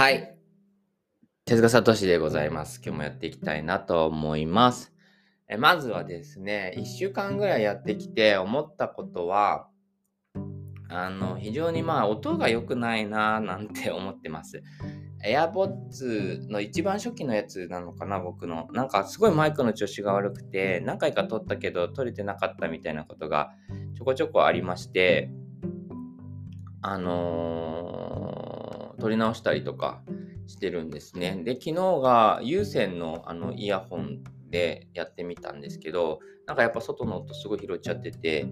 はい。手塚聡でございます。今日もやっていきたいなと思います。えまずはですね、1週間ぐらいやってきて思ったことは、あの、非常にまあ音が良くないなぁなんて 思ってます。AirPods の一番初期のやつなのかな、僕の。なんかすごいマイクの調子が悪くて、何回か撮ったけど撮れてなかったみたいなことがちょこちょこありまして、あのー撮り直したりとかしてるんですね。で、昨日が有線のあのイヤホンでやってみたんですけど、なんかやっぱ外の音すごい拾っちゃってて、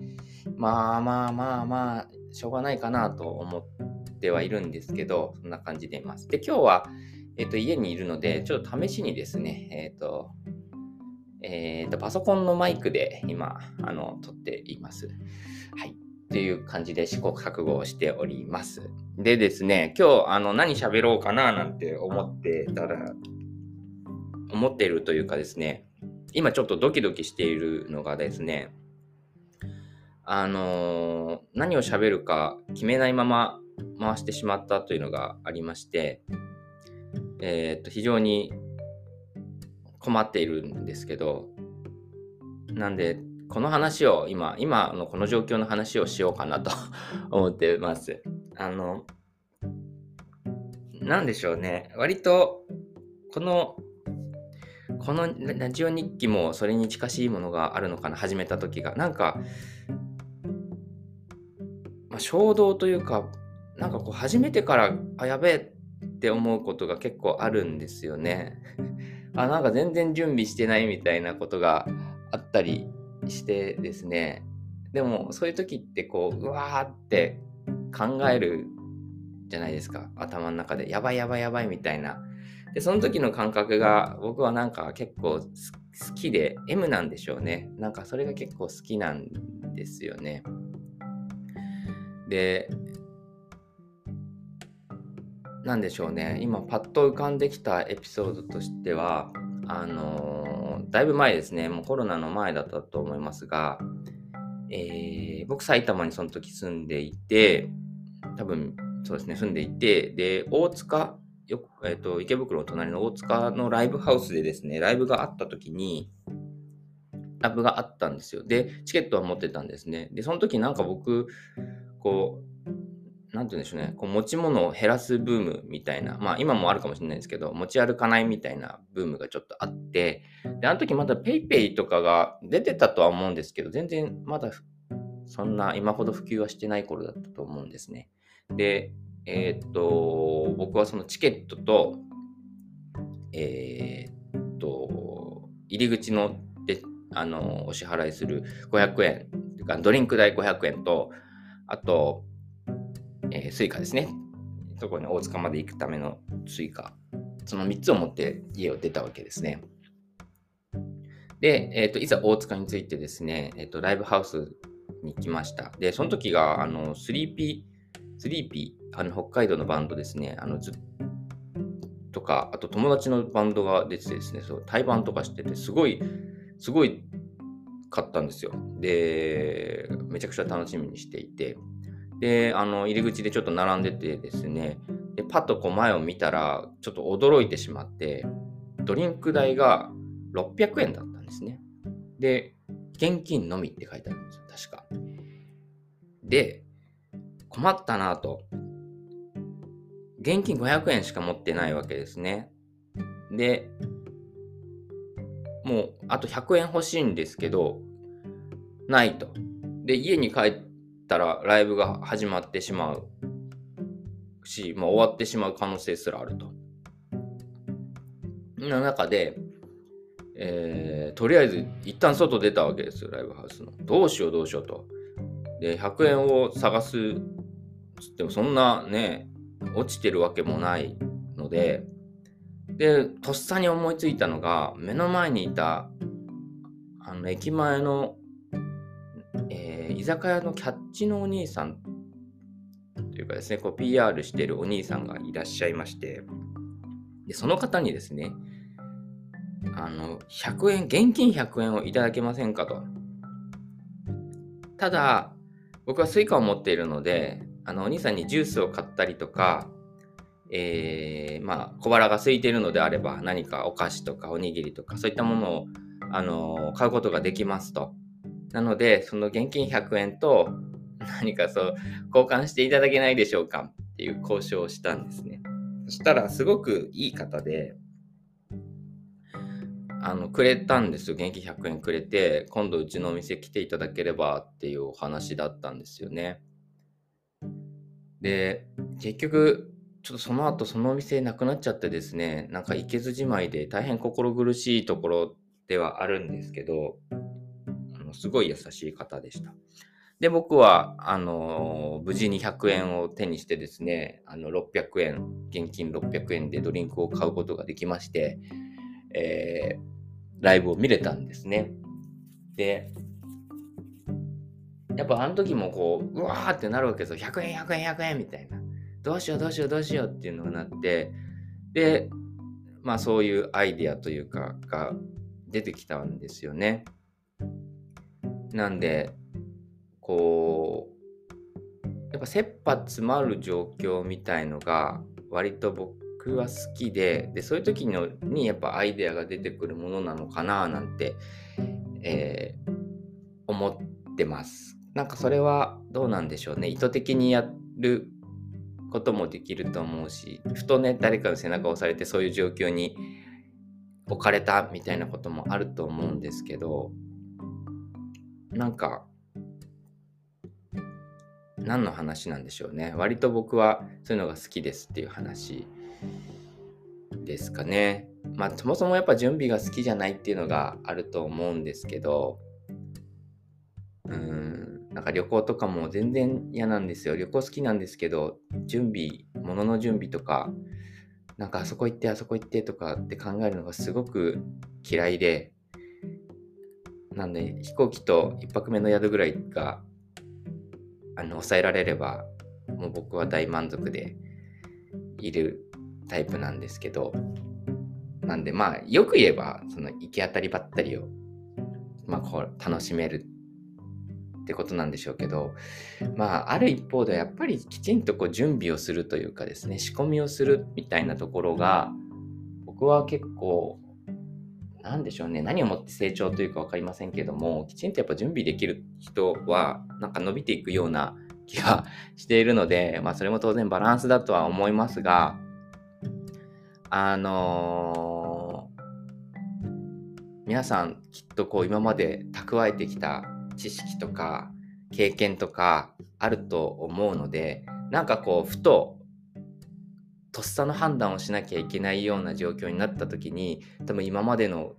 まあまあまあまあ、しょうがないかなと思ってはいるんですけど、そんな感じでいます。で、今日は、えっと、家にいるので、ちょっと試しにですね、えっと、えっと、パソコンのマイクで今、あの、撮っています。はい。っていう感じで試行錯誤をしております。でですね、今日あの何喋ろうかななんて思ってたら、思っているというかですね、今ちょっとドキドキしているのがですね、あのー何を喋るか決めないまま回してしまったというのがありまして、えーっと、非常に困っているんですけど、なんで、この話を今、今のこの状況の話をしようかなと 思ってます。あの、なんでしょうね。割と、この、このラジオ日記もそれに近しいものがあるのかな、始めた時が。なんか、まあ、衝動というか、なんかこう、始めてから、あ、やべえって思うことが結構あるんですよね。あ、なんか全然準備してないみたいなことがあったりしてですね。でも、そういう時ってこう、うわーって考えるじゃないですか。頭の中で。やばいやばいやばいみたいな。で、その時の感覚が僕はなんか結構好きで、M なんでしょうね。なんかそれが結構好きなんですよね。で、なんでしょうね。今パッと浮かんできたエピソードとしては、あのーだいぶ前ですね。もうコロナの前だったと思いますが、えー僕埼玉にその時住んでいて、多分そうですね、住んでいて、で、大塚、よくえっと池袋の隣の大塚のライブハウスでですね、ライブがあった時に、ライブがあったんですよ。で、チケットは持ってたんですね。で、その時なんか僕、こう、なんて言うんでしょうね、こう持ち物を減らすブームみたいな、まあ今もあるかもしれないですけど、持ち歩かないみたいなブームがちょっとあって、で、あの時まだ PayPay とかが出てたとは思うんですけど、全然まだそんな今ほど普及はしてない頃だったと思うんですね。で、えーっと、僕はそのチケットと、えーっと、入り口ので、あの、お支払いする500円、ドリンク代500円と、あと、えー Suica ですね。そこに大塚まで行くための Suica。その3つを持って家を出たわけですね。で、えー、といざ大塚についてですね、えー、とライブハウスに来ました。で、その時が、あの、スリーピー、スリーピー、あの、北海道のバンドですね、あの、ずとか、あと友達のバンドが出ててですね、そう、対バンとかしてて、すごい、すごい買ったんですよ。で、めちゃくちゃ楽しみにしていて、で、あの、入り口でちょっと並んでてですね、で、パッとこう前を見たら、ちょっと驚いてしまって、ドリンク代が600円だったんですね。で、現金のみって書いてあるんですよ、確か。で、困ったなと。現金500円しか持ってないわけですね。で、もうあと100円欲しいんですけど、ないと。で、家に帰ってったらライブが始まってしまうし、まあ、終わってしまう可能性すらあると。の中で、えーとりあえず一旦外出たわけですよ、ライブハウスの。どうしようどうしようと。で、100円を探すつってもそんなね、落ちてるわけもないので、で、とっさに思いついたのが、目の前にいた、あの、駅前の、居酒屋のキャッチのお兄さんというかですね、こう PR してるお兄さんがいらっしゃいまして、で、その方にですね、あの、100円、現金100円をいただけませんかと。ただ、僕は Suica を持っているので、あの、お兄さんにジュースを買ったりとか、えー、まあ、小腹が空いているのであれば、何かお菓子とかおにぎりとか、そういったものを、あの買うことができますと。なので、その現金100円と何かそう、交換していただけないでしょうかっていう交渉をしたんですね。そしたら、すごくいい方で、あの、くれたんですよ。現金100円くれて、今度うちのお店来ていただければっていうお話だったんですよね。で、結局、ちょっとその後そのお店なくなっちゃってですね、なんか行けずじまいで大変心苦しいところではあるんですけど、のすごい優しい方でした。で、僕は、あの、無事に100円を手にしてですね、あの、600円、現金600円でドリンクを買うことができまして、えー、ライブを見れたんですね。で、やっぱあの時もこう、うわーってなるわけですよ。100円、100円、100円みたいな。どうしようどうしようどうしようっていうのがなってでまあそういうアイデアというかが出てきたんですよね。なんでこうやっぱ切羽詰まる状況みたいのが割と僕は好きででそういう時のにやっぱアイデアが出てくるものなのかななんて、えー、思ってます。なんかそれはどうなんでしょうね意図的にやることもできると思うしふとね誰かの背中を押されてそういう状況に置かれたみたいなこともあると思うんですけどなんか何の話なんでしょうね。割と僕はそういうのが好きですっていう話ですかね。まあそもそもやっぱ準備が好きじゃないっていうのがあると思うんですけどうん。なんか旅行とかも全然嫌なんですよ。旅行好きなんですけど、準備、物の準備とか、なんかあそこ行ってあそこ行ってとかって考えるのがすごく嫌いで、なんで飛行機と1泊目の宿ぐらいがあの抑えられれば、もう僕は大満足でいるタイプなんですけど、なんでまあよく言えばその行き当たりばったりを、まあ、こう楽しめるってことなんでしょうけど、まあ、ある一方ではやっぱりきちんとこう準備をするというかですね、仕込みをするみたいなところが、僕は結構、なんでしょうね、何をもって成長というか分かりませんけども、きちんとやっぱ準備できる人は、なんか伸びていくような気がしているので、まあ、それも当然バランスだとは思いますが、あのー、皆さんきっとこう今まで蓄えてきた知識とか経験とかあると思うのでなんかこうふととっさの判断をしなきゃいけないような状況になった時に多分今までの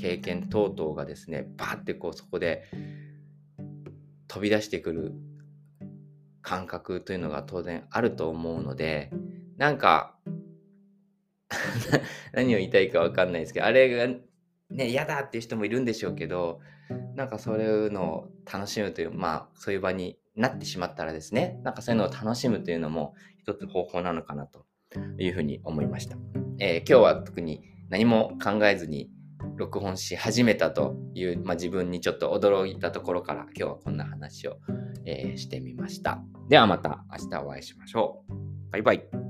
経験等々がですねバーってこうそこで飛び出してくる感覚というのが当然あると思うのでなんか 何を言いたいか分かんないですけどあれがね、嫌だっていう人もいるんでしょうけど、なんかそういうのを楽しむという、まあそういう場になってしまったらですね、なんかそういうのを楽しむというのも一つ方法なのかなというふうに思いました。えー、今日は特に何も考えずに録音し始めたという、まあ、自分にちょっと驚いたところから今日はこんな話を、えー、してみました。ではまた明日お会いしましょう。バイバイ。